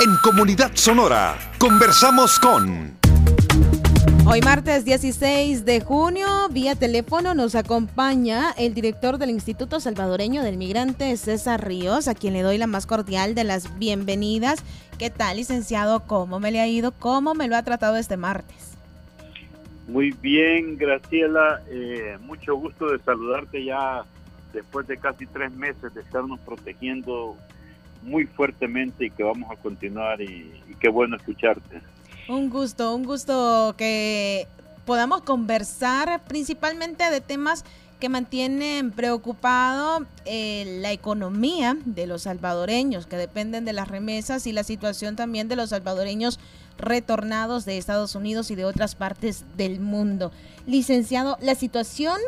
En Comunidad Sonora, conversamos con... Hoy martes 16 de junio, vía teléfono nos acompaña el director del Instituto Salvadoreño del Migrante, César Ríos, a quien le doy la más cordial de las bienvenidas. ¿Qué tal, licenciado? ¿Cómo me le ha ido? ¿Cómo me lo ha tratado este martes? Muy bien, Graciela. Eh, mucho gusto de saludarte ya después de casi tres meses de estarnos protegiendo muy fuertemente y que vamos a continuar y, qué bueno escucharte. Un gusto, un gusto que podamos conversar principalmente de temas que mantienen preocupado eh, la economía de los salvadoreños, que dependen de las remesas y la situación también de los salvadoreños retornados de Estados Unidos y de otras partes del mundo. Licenciado, la situación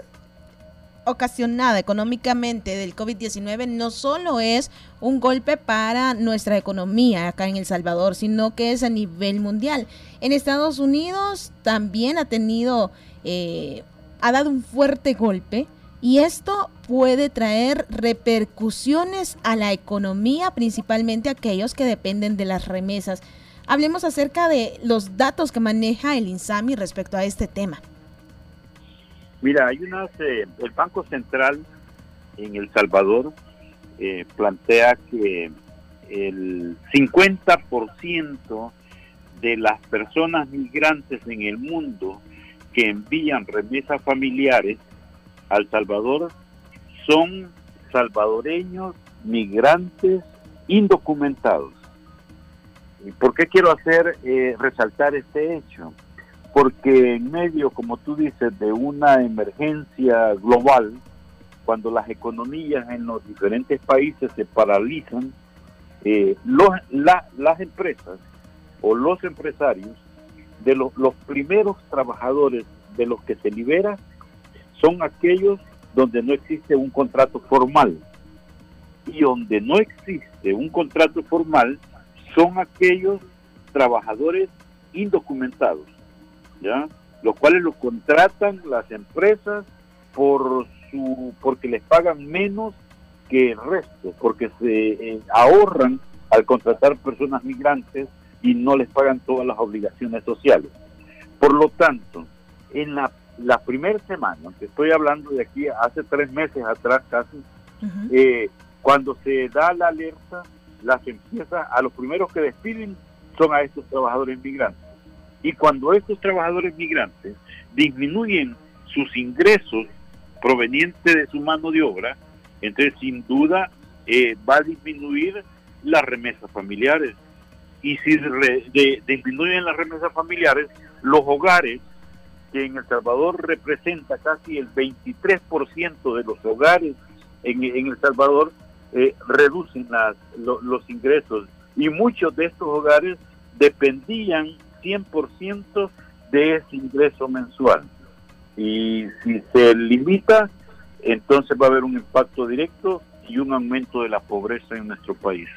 ocasionada económicamente del COVID-19 no solo es un golpe para nuestra economía acá en El Salvador, sino que es a nivel mundial. En Estados Unidos también ha tenido, eh, ha dado un fuerte golpe y esto puede traer repercusiones a la economía, principalmente aquellos que dependen de las remesas. Hablemos acerca de los datos que maneja el INSAMI respecto a este tema. Mira, hay unas, eh, el Banco Central en El Salvador eh, plantea que el 50% de las personas migrantes en el mundo que envían remesas familiares al Salvador son salvadoreños migrantes indocumentados. ¿Y por qué quiero hacer eh, resaltar este hecho? Porque en medio, como tú dices, de una emergencia global, cuando las economías en los diferentes países se paralizan, eh, las empresas o los empresarios de los, los primeros trabajadores de los que se libera son aquellos donde no existe un contrato formal. Y donde no existe un contrato formal son aquellos trabajadores indocumentados ¿ya? Los cuales los contratan las empresas por su porque les pagan menos que el resto, porque se eh, ahorran al contratar personas migrantes y no les pagan todas las obligaciones sociales. Por lo tanto, en la, la primera semana, estoy hablando de aquí hace tres meses atrás casi, eh, cuando se da la alerta, las empresas a los primeros que despiden son a estos trabajadores migrantes. Y cuando estos trabajadores migrantes disminuyen sus ingresos provenientes de su mano de obra, entonces sin duda eh, va a disminuir las remesas familiares. Y si disminuyen las remesas familiares, los hogares, que en El Salvador representa casi el 23% de los hogares en, El Salvador, eh, reducen las, los ingresos. Y muchos de estos hogares dependían 100% de ese ingreso mensual. Y si se limita, entonces va a haber un impacto directo y un aumento de la pobreza en nuestro país.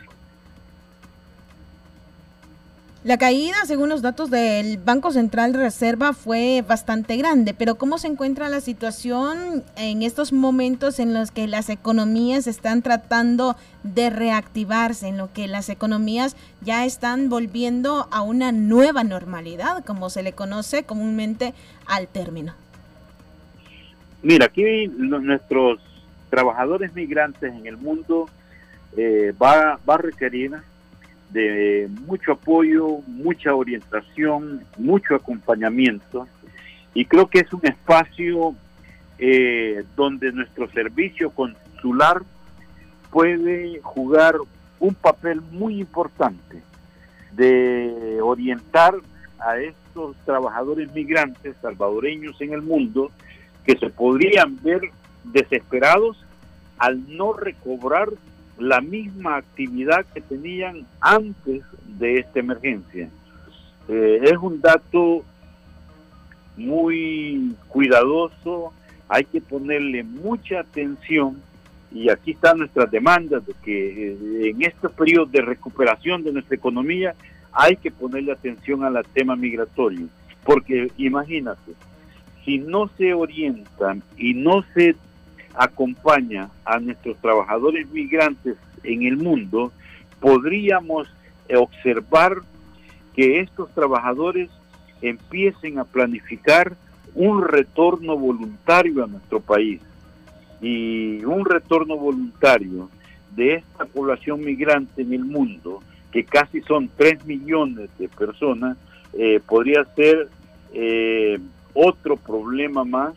La caída, según los datos del Banco Central de Reserva, fue bastante grande, pero ¿cómo se encuentra la situación en estos momentos en los que las economías están tratando de reactivarse, en lo que las economías ya están volviendo a una nueva normalidad, como se le conoce comúnmente al término? Mira, aquí nuestros trabajadores migrantes en el mundo eh, va, va a requerir de mucho apoyo, mucha orientación, mucho acompañamiento. Y creo que es un espacio eh, donde nuestro servicio consular puede jugar un papel muy importante de orientar a estos trabajadores migrantes salvadoreños en el mundo que se podrían ver desesperados al no recobrar la misma actividad que tenían antes de esta emergencia. Eh, es un dato muy cuidadoso, hay que ponerle mucha atención y aquí están nuestras demandas de que eh, en este periodo de recuperación de nuestra economía hay que ponerle atención al tema migratorio, porque imagínate, si no se orientan y no se acompaña a nuestros trabajadores migrantes en el mundo, podríamos observar que estos trabajadores empiecen a planificar un retorno voluntario a nuestro país. Y un retorno voluntario de esta población migrante en el mundo, que casi son 3 millones de personas, eh, podría ser eh, otro problema más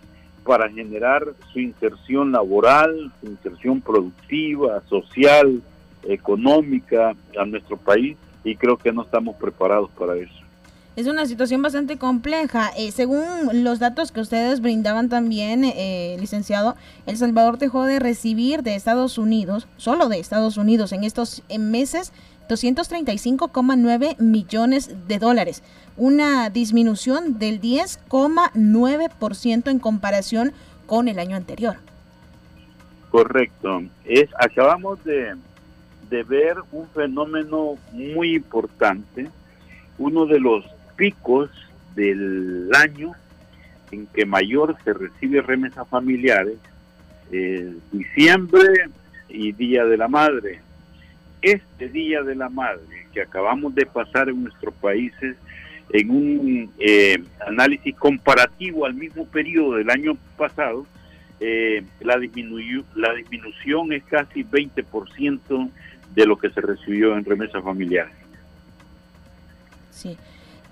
para generar su inserción laboral, su inserción productiva, social, económica a nuestro país y creo que no estamos preparados para eso. Es una situación bastante compleja. Eh, según los datos que ustedes brindaban también, eh, licenciado, El Salvador dejó de recibir de Estados Unidos, solo de Estados Unidos, en estos meses 235,9 millones de dólares, una disminución del 10,9% en comparación con el año anterior. Correcto. Es, acabamos de, ver un fenómeno muy importante, uno de los picos del año en que mayor se recibe remesas familiares, diciembre y Día de la Madre. Este Día de la Madre que acabamos de pasar en nuestros países en un eh, análisis comparativo al mismo periodo del año pasado, eh, la, disminuyó, la disminución es casi 20% de lo que se recibió en remesas familiares. Sí.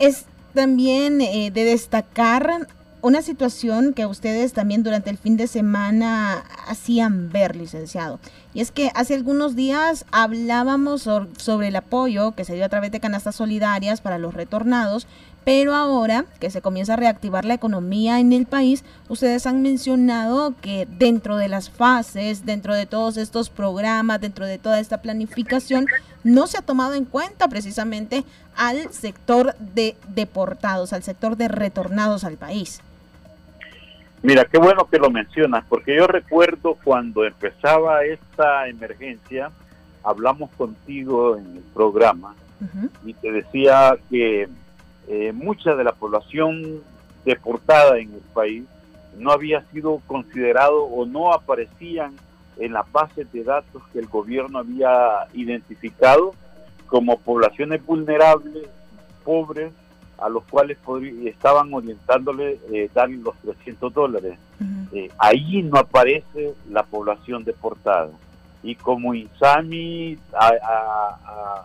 Es también eh, de destacar una situación que ustedes también durante el fin de semana hacían ver, licenciado. Y es que hace algunos días hablábamos sobre el apoyo que se dio a través de canastas solidarias para los retornados, pero ahora que se comienza a reactivar la economía en el país, ustedes han mencionado que dentro de las fases, dentro de todos estos programas, dentro de toda esta planificación, no se ha tomado en cuenta precisamente al sector de deportados, al sector de retornados al país. Mira, qué bueno que lo mencionas, porque yo recuerdo cuando empezaba esta emergencia, hablamos contigo en el programa y te decía que eh, mucha de la población deportada en el país no había sido considerado o no aparecían en las bases de datos que el gobierno había identificado como poblaciones vulnerables, pobres, a los cuales estaban orientándole eh, darle los 300 dólares. Eh, ahí no aparece la población deportada. Y como INSAMI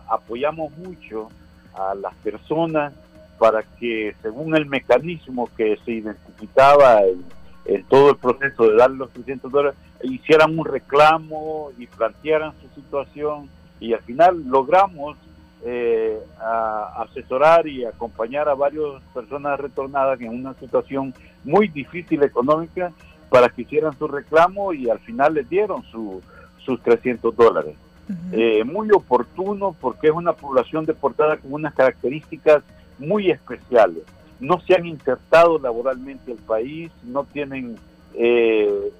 apoyamos mucho a las personas para que según el mecanismo que se identificaba en, en todo el proceso de darle los 300 dólares, hicieran un reclamo y plantearan su situación y al final logramos eh, a asesorar y acompañar a varias personas retornadas en una situación muy difícil económica para que hicieran su reclamo y al final les dieron su, sus 300 dólares. Eh, muy oportuno porque es una población deportada con unas características muy especiales. No se han insertado laboralmente al país, no tienen eh,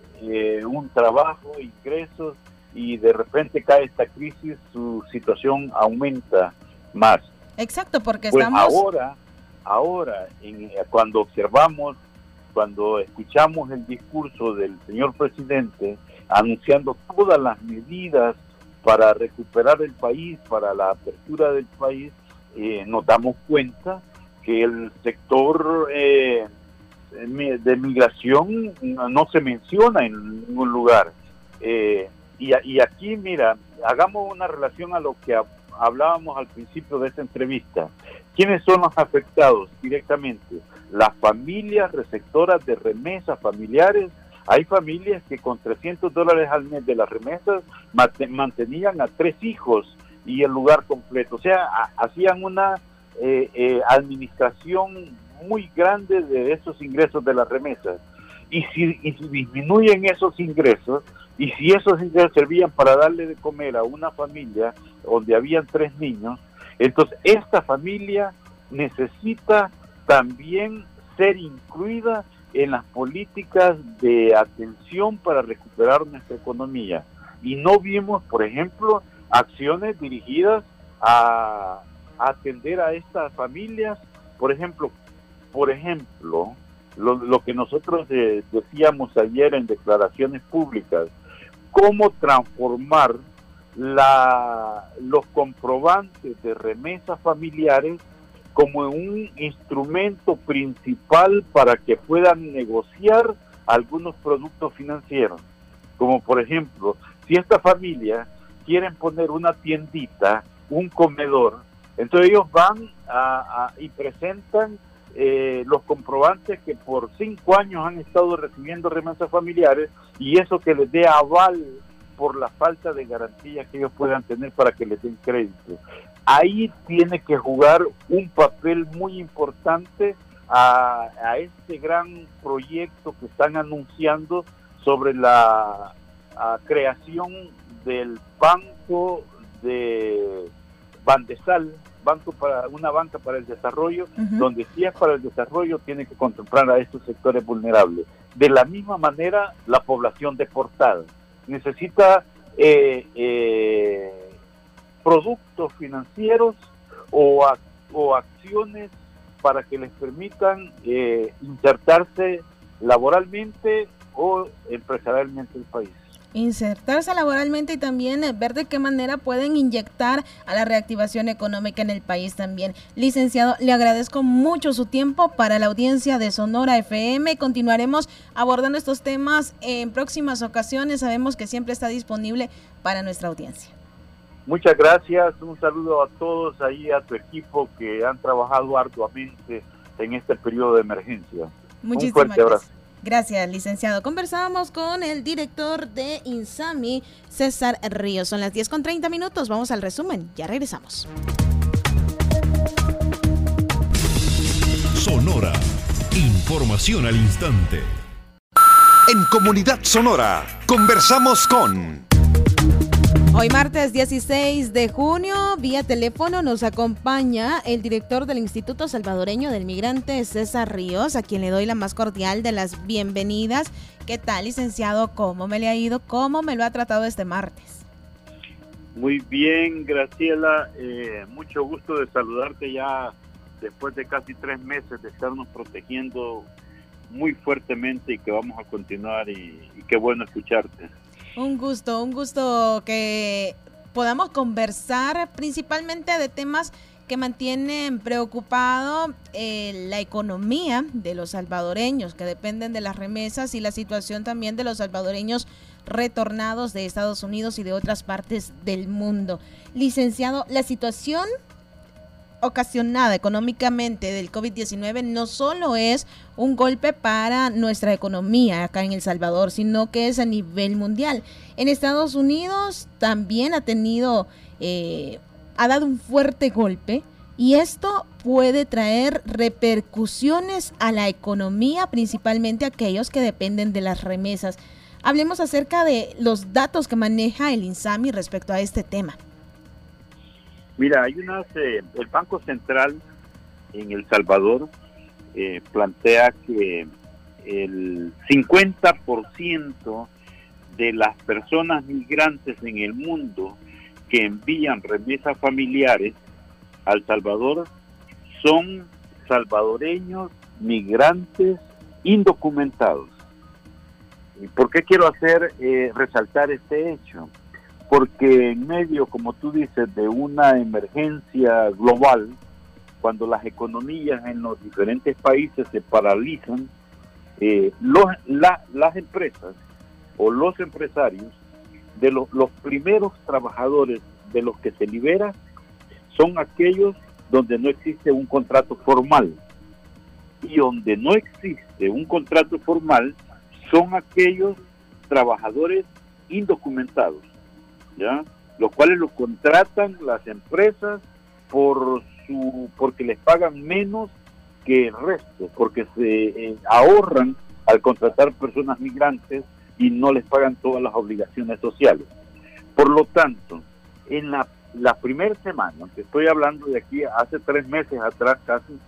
un trabajo, ingresos, y de repente cae esta crisis, su situación aumenta más. Exacto, porque pues estamos... Ahora, ahora, en, cuando observamos, cuando escuchamos el discurso del señor presidente anunciando todas las medidas para recuperar el país, para la apertura del país, eh, nos damos cuenta que el sector eh, de migración no se menciona en ningún lugar. Eh, y, aquí, mira, hagamos una relación a lo que hablábamos al principio de esta entrevista. ¿Quiénes son los afectados directamente? Las familias receptoras de remesas familiares. Hay familias que con 300 dólares al mes de las remesas mantenían a tres hijos y el lugar completo. O sea, hacían una eh, eh, administración muy grande de esos ingresos de las remesas. Y y si disminuyen esos ingresos, y si esos ingresos servían para darle de comer a una familia donde habían tres niños, entonces esta familia necesita también ser incluida en las políticas de atención para recuperar nuestra economía. Y no vimos, por ejemplo, acciones dirigidas a, atender a estas familias, por ejemplo, por ejemplo, lo, que nosotros eh, decíamos ayer en declaraciones públicas, cómo transformar la, los comprobantes de remesas familiares como un instrumento principal para que puedan negociar algunos productos financieros. Como por ejemplo, si esta familia quieren poner una tiendita, un comedor, entonces ellos van y presentan eh, los comprobantes que por cinco años han estado recibiendo remesas familiares y eso que les dé aval por la falta de garantía que ellos puedan tener para que les den crédito. Ahí tiene que jugar un papel muy importante a, este gran proyecto que están anunciando sobre la creación del Banco de Bandesal, banco para una banca para el desarrollo, donde si es para el desarrollo tiene que contemplar a estos sectores vulnerables. De la misma manera, la población deportada necesita eh, eh, productos financieros o, o, acciones para que les permitan eh, insertarse laboralmente o empresarialmente en el país insertarse laboralmente y también eh, ver de qué manera pueden inyectar a la reactivación económica en el país también. Licenciado, le agradezco mucho su tiempo para la audiencia de Sonora FM. Continuaremos abordando estos temas en próximas ocasiones. Sabemos que siempre está disponible para nuestra audiencia. Muchas gracias. Un saludo a todos ahí, a tu equipo que han trabajado arduamente en este periodo de emergencia. Muchísimas Un fuerte abrazo. Gracias, licenciado. Conversábamos con el director de Insami, César Ríos. Son las 10 con 30 minutos. Vamos al resumen. Ya regresamos. Sonora. Información al instante. En Comunidad Sonora, conversamos con... Hoy martes 16 de junio, vía teléfono, nos acompaña el director del Instituto Salvadoreño del Migrante, César Ríos, a quien le doy la más cordial de las bienvenidas. ¿Qué tal, licenciado? ¿Cómo me le ha ido? ¿Cómo me lo ha tratado este martes? Muy bien, Graciela. Eh, mucho gusto de saludarte ya después de casi tres meses de estarnos protegiendo muy fuertemente y que vamos a continuar y qué bueno escucharte. Un gusto, un gusto que podamos conversar principalmente de temas que mantienen preocupado eh, la economía de los salvadoreños, que dependen de las remesas y la situación también de los salvadoreños retornados de Estados Unidos y de otras partes del mundo. Licenciado, la situación ocasionada económicamente del COVID-19 no solo es un golpe para nuestra economía acá en El Salvador, sino que es a nivel mundial. En Estados Unidos también ha tenido, eh, ha dado un fuerte golpe y esto puede traer repercusiones a la economía, principalmente aquellos que dependen de las remesas. Hablemos acerca de los datos que maneja el INSAMI respecto a este tema. Mira, hay unas, eh, el Banco Central en El Salvador eh, plantea que el 50% de las personas migrantes en el mundo que envían remesas familiares al Salvador son salvadoreños migrantes indocumentados. ¿Y por qué quiero hacer eh, resaltar este hecho? Porque en medio, como tú dices, de una emergencia global, cuando las economías en los diferentes países se paralizan, eh, las empresas o los empresarios de los, los primeros trabajadores de los que se libera son aquellos donde no existe un contrato formal. Y donde no existe un contrato formal son aquellos trabajadores indocumentados los cuales los contratan las empresas por su porque les pagan menos que el resto, porque se eh, ahorran al contratar personas migrantes y no les pagan todas las obligaciones sociales. Por lo tanto, en la, la primera semana, que estoy hablando de aquí hace tres meses atrás casi,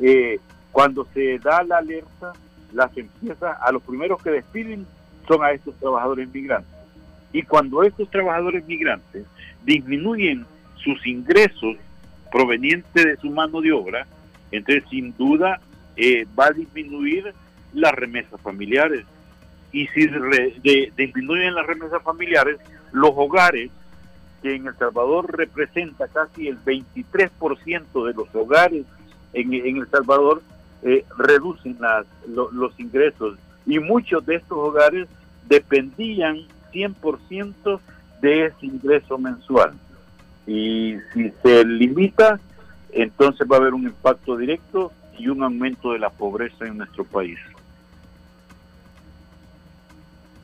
eh, cuando se da la alerta, las empresas a los primeros que despiden son a estos trabajadores migrantes. Y cuando estos trabajadores migrantes disminuyen sus ingresos provenientes de su mano de obra, entonces sin duda eh, va a disminuir las remesas familiares. Y si disminuyen las remesas familiares, los hogares que en El Salvador representa casi el 23% de los hogares en, El Salvador, eh, reducen las, los ingresos y muchos de estos hogares dependían 100% de ese ingreso mensual. Y si se limita, entonces va a haber un impacto directo y un aumento de la pobreza en nuestro país.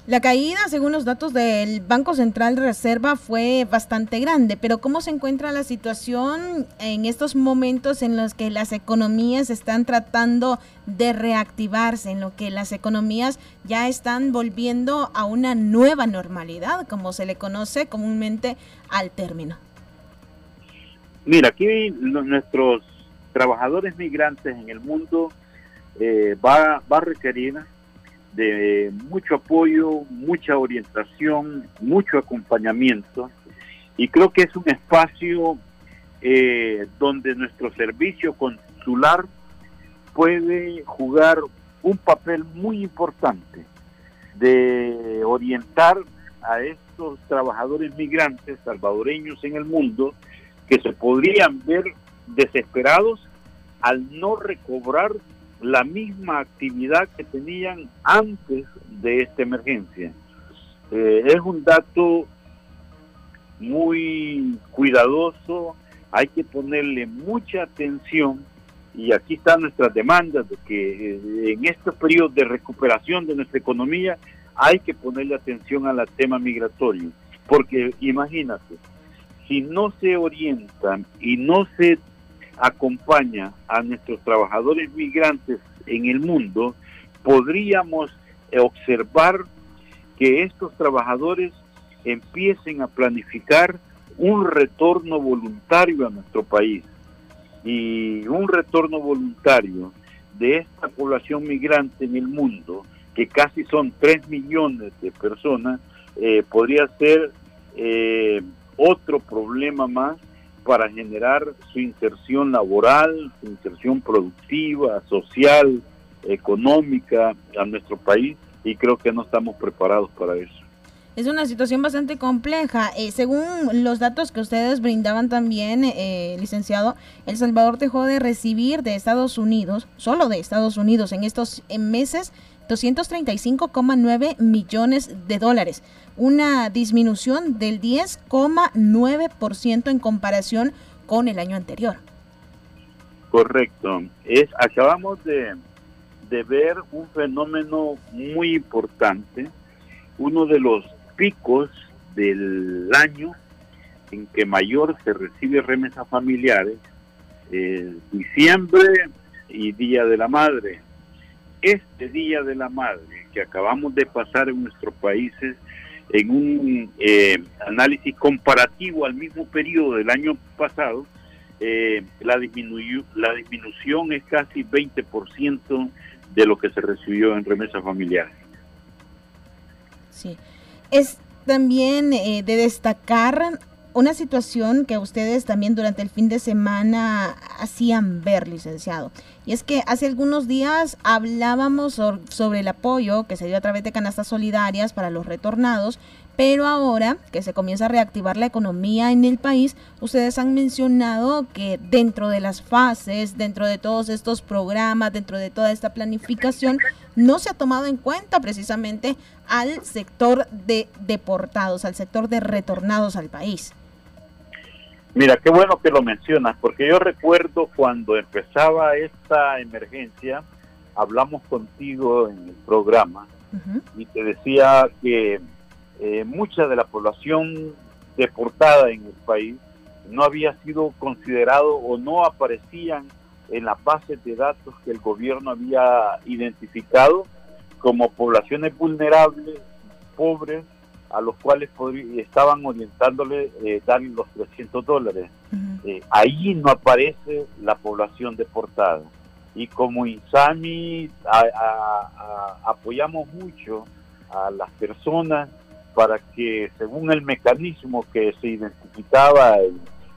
La caída, según los datos del Banco Central de Reserva, fue bastante grande, pero ¿cómo se encuentra la situación en estos momentos en los que las economías están tratando de reactivarse, en lo que las economías ya están volviendo a una nueva normalidad, como se le conoce comúnmente al término? Mira, aquí nuestros trabajadores migrantes en el mundo eh, va, va a requerir de mucho apoyo, mucha orientación, mucho acompañamiento. Y creo que es un espacio eh, donde nuestro servicio consular puede jugar un papel muy importante de orientar a estos trabajadores migrantes salvadoreños en el mundo que se podrían ver desesperados al no recobrar la misma actividad que tenían antes de esta emergencia. Eh, es un dato muy cuidadoso, hay que ponerle mucha atención y aquí están nuestras demandas de que eh, en estos periodos de recuperación de nuestra economía hay que ponerle atención al tema migratorio, porque imagínate, si no se orientan y no se acompaña a nuestros trabajadores migrantes en el mundo, podríamos observar que estos trabajadores empiecen a planificar un retorno voluntario a nuestro país. Y un retorno voluntario de esta población migrante en el mundo, que casi son 3 millones de personas, eh, podría ser eh, otro problema más para generar su inserción laboral, su inserción productiva, social, económica a nuestro país y creo que no estamos preparados para eso. Es una situación bastante compleja. Eh, según los datos que ustedes brindaban también, eh, licenciado, El Salvador dejó de recibir de Estados Unidos, solo de Estados Unidos, en estos meses 235,9 millones de dólares, una disminución del 10,9% en comparación con el año anterior. Correcto. Es, acabamos de, de ver un fenómeno muy importante, uno de los picos del año en que mayor se recibe remesas familiares, eh, diciembre y Día de la Madre este Día de la Madre que acabamos de pasar en nuestros países en un eh, análisis comparativo al mismo periodo del año pasado, eh, la, disminución es casi 20% de lo que se recibió en remesas familiares. Sí. Es también eh, de destacar una situación que ustedes también durante el fin de semana hacían ver, licenciado. Y es que hace algunos días hablábamos sobre el apoyo que se dio a través de canastas solidarias para los retornados, pero ahora que se comienza a reactivar la economía en el país, ustedes han mencionado que dentro de las fases, dentro de todos estos programas, dentro de toda esta planificación, no se ha tomado en cuenta precisamente al sector de deportados, al sector de retornados al país. Mira, qué bueno que lo mencionas, porque yo recuerdo cuando empezaba esta emergencia, hablamos contigo en el programa y te decía que eh, mucha de la población deportada en el país no había sido considerado o no aparecían en las bases de datos que el gobierno había identificado como poblaciones vulnerables, pobres, a los cuales estaban orientándole eh, darle los 300 dólares. Eh, ahí no aparece la población deportada. Y como INSAMI apoyamos mucho a las personas para que según el mecanismo que se identificaba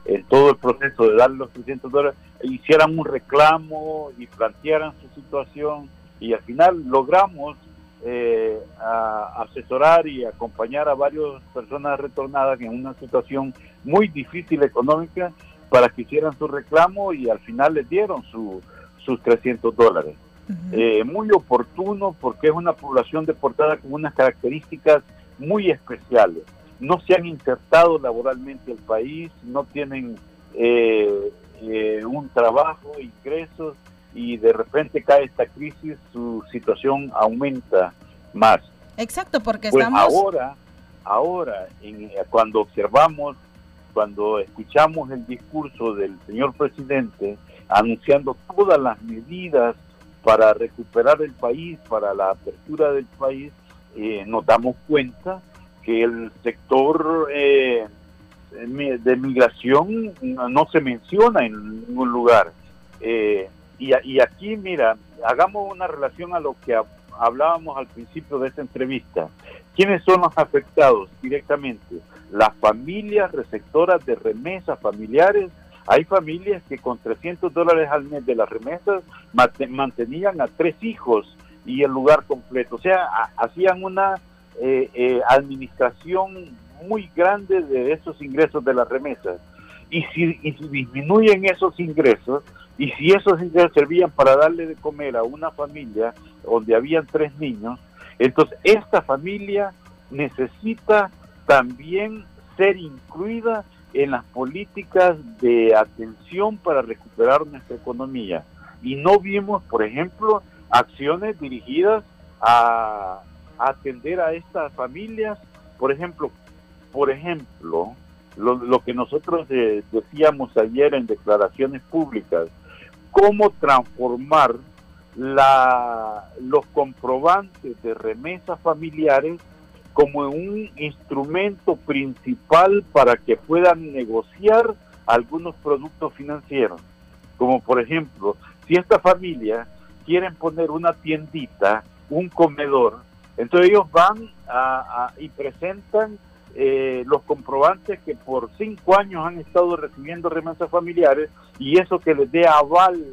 en, todo el proceso de darle los 300 dólares, hicieran un reclamo y plantearan su situación y al final logramos eh, a asesorar y acompañar a varias personas retornadas en una situación muy difícil económica para que hicieran su reclamo y al final les dieron su, sus 300 dólares. Eh, muy oportuno porque es una población deportada con unas características muy especiales. No se han insertado laboralmente al país, no tienen eh, eh, un trabajo, ingresos y de repente cae esta crisis, su situación aumenta más. Exacto, porque pues estamos... Ahora, ahora, en, cuando observamos, cuando escuchamos el discurso del señor presidente anunciando todas las medidas para recuperar el país, para la apertura del país, eh, nos damos cuenta que el sector eh, de migración no se menciona en ningún lugar. Eh, y, y, aquí, mira, hagamos una relación a lo que hablábamos al principio de esta entrevista. ¿Quiénes son los afectados directamente? Las familias receptoras de remesas familiares hay familias que con 300 dólares al mes de las remesas mantenían a tres hijos y el lugar completo. O sea, hacían una eh, eh, administración muy grande de esos ingresos de las remesas. Y si, y si disminuyen esos ingresos, y si esos ingresos servían para darle de comer a una familia donde habían tres niños, entonces esta familia necesita también ser incluida en las políticas de atención para recuperar nuestra economía. Y no vimos, por ejemplo, acciones dirigidas a, atender a estas familias. Por ejemplo, por ejemplo, lo, que nosotros eh, decíamos ayer en declaraciones públicas, cómo transformar la, los comprobantes de remesas familiares como un instrumento principal para que puedan negociar algunos productos financieros. Como por ejemplo, si esta familia quieren poner una tiendita, un comedor, entonces ellos van y presentan eh, los comprobantes que por cinco años han estado recibiendo remesas familiares y eso que les dé aval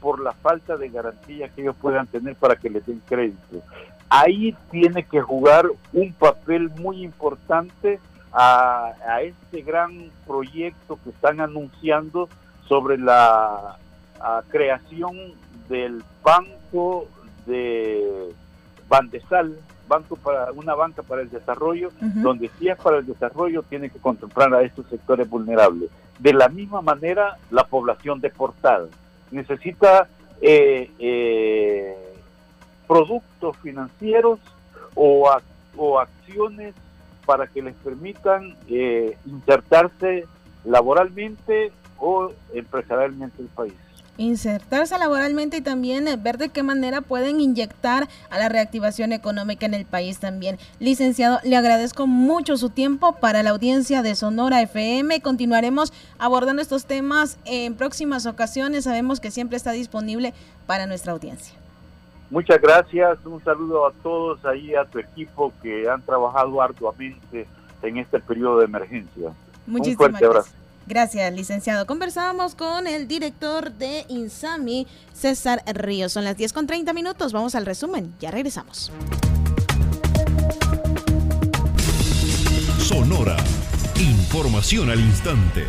por la falta de garantías que ellos puedan tener para que les den crédito. Ahí tiene que jugar un papel muy importante a, este gran proyecto que están anunciando sobre la creación del banco de Bandesal, banco para una banca para el desarrollo, donde si es para el desarrollo tiene que contemplar a estos sectores vulnerables. De la misma manera, la población deportada necesita eh, eh, productos financieros o, o acciones para que les permitan eh, insertarse laboralmente o empresarialmente el país insertarse laboralmente y también eh, ver de qué manera pueden inyectar a la reactivación económica en el país también. Licenciado, le agradezco mucho su tiempo para la audiencia de Sonora FM. Continuaremos abordando estos temas en próximas ocasiones. Sabemos que siempre está disponible para nuestra audiencia. Muchas gracias, un saludo a todos ahí, a tu equipo que han trabajado arduamente en este periodo de emergencia. Muchísimas un fuerte abrazo. Gracias, licenciado. Conversábamos con el director de Insami, César Ríos. Son las 10 con 30 minutos. Vamos al resumen. Ya regresamos. Sonora. Información al instante.